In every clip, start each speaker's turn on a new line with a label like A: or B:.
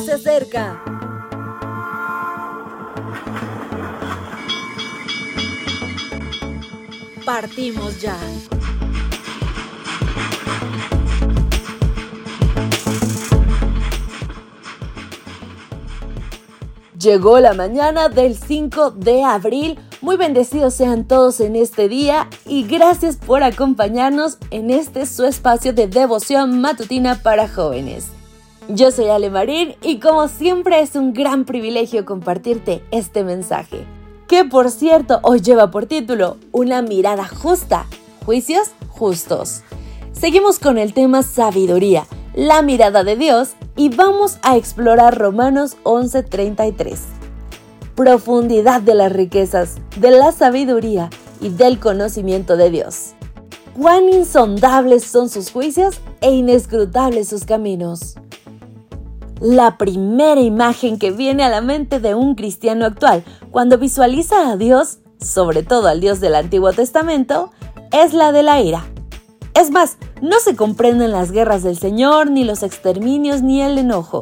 A: se acerca. Partimos ya. Llegó la mañana del 5 de abril. Muy bendecidos sean todos en este día y gracias por acompañarnos en este su espacio de devoción matutina para jóvenes. Yo soy Ale Marín y como siempre es un gran privilegio compartirte este mensaje, que por cierto hoy lleva por título Una mirada justa, juicios justos. Seguimos con el tema sabiduría, la mirada de Dios y vamos a explorar Romanos 11:33. Profundidad de las riquezas, de la sabiduría y del conocimiento de Dios. Cuán insondables son sus juicios e inescrutables sus caminos. La primera imagen que viene a la mente de un cristiano actual cuando visualiza a Dios, sobre todo al Dios del Antiguo Testamento, es la de la ira. Es más, no se comprenden las guerras del Señor, ni los exterminios, ni el enojo.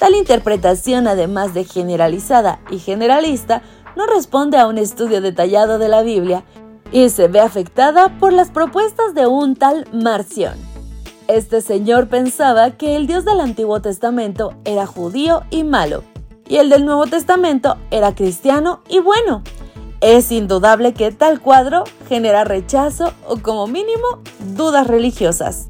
A: Tal interpretación, además de generalizada y generalista, no responde a un estudio detallado de la Biblia y se ve afectada por las propuestas de un tal Marción. Este señor pensaba que el Dios del Antiguo Testamento era judío y malo, y el del Nuevo Testamento era cristiano y bueno. Es indudable que tal cuadro genera rechazo o como mínimo dudas religiosas.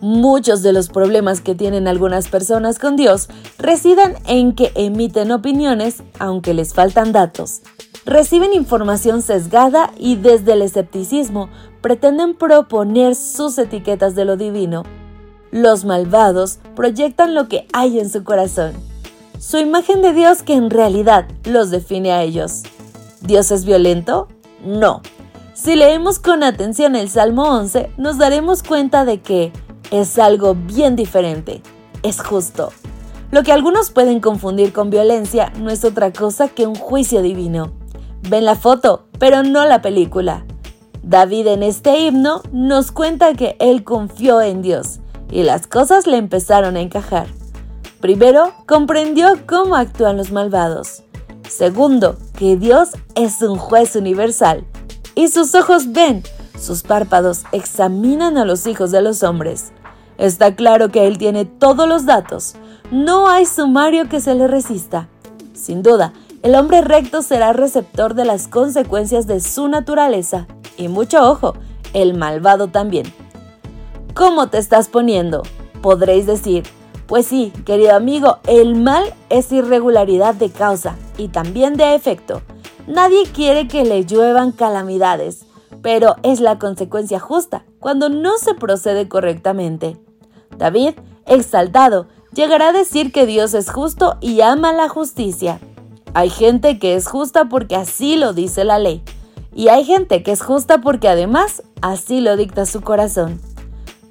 A: Muchos de los problemas que tienen algunas personas con Dios residen en que emiten opiniones aunque les faltan datos. Reciben información sesgada y desde el escepticismo pretenden proponer sus etiquetas de lo divino. Los malvados proyectan lo que hay en su corazón, su imagen de Dios que en realidad los define a ellos. ¿Dios es violento? No. Si leemos con atención el Salmo 11, nos daremos cuenta de que es algo bien diferente. Es justo. Lo que algunos pueden confundir con violencia no es otra cosa que un juicio divino. Ven la foto, pero no la película. David en este himno nos cuenta que él confió en Dios y las cosas le empezaron a encajar. Primero, comprendió cómo actúan los malvados. Segundo, que Dios es un juez universal y sus ojos ven, sus párpados examinan a los hijos de los hombres. Está claro que Él tiene todos los datos, no hay sumario que se le resista. Sin duda, el hombre recto será receptor de las consecuencias de su naturaleza y mucho ojo, el malvado también. ¿Cómo te estás poniendo? Podréis decir, pues sí, querido amigo, el mal es irregularidad de causa y también de efecto. Nadie quiere que le lluevan calamidades, pero es la consecuencia justa cuando no se procede correctamente. David, exaltado, llegará a decir que Dios es justo y ama la justicia. Hay gente que es justa porque así lo dice la ley, y hay gente que es justa porque además así lo dicta su corazón.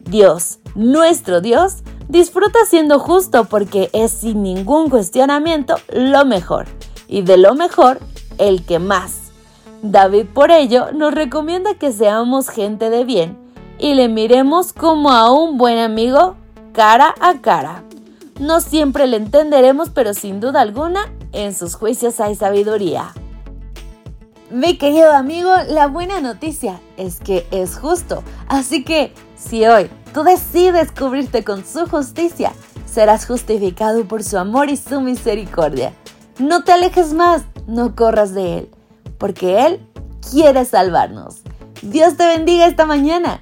A: Dios, nuestro Dios, Disfruta siendo justo porque es sin ningún cuestionamiento lo mejor y de lo mejor el que más. David por ello nos recomienda que seamos gente de bien y le miremos como a un buen amigo cara a cara. No siempre le entenderemos, pero sin duda alguna en sus juicios hay sabiduría. Mi querido amigo, la buena noticia es que es justo, así que si hoy tú decides cubrirte con su justicia, serás justificado por su amor y su misericordia. No te alejes más, no corras de Él, porque Él quiere salvarnos. Dios te bendiga esta mañana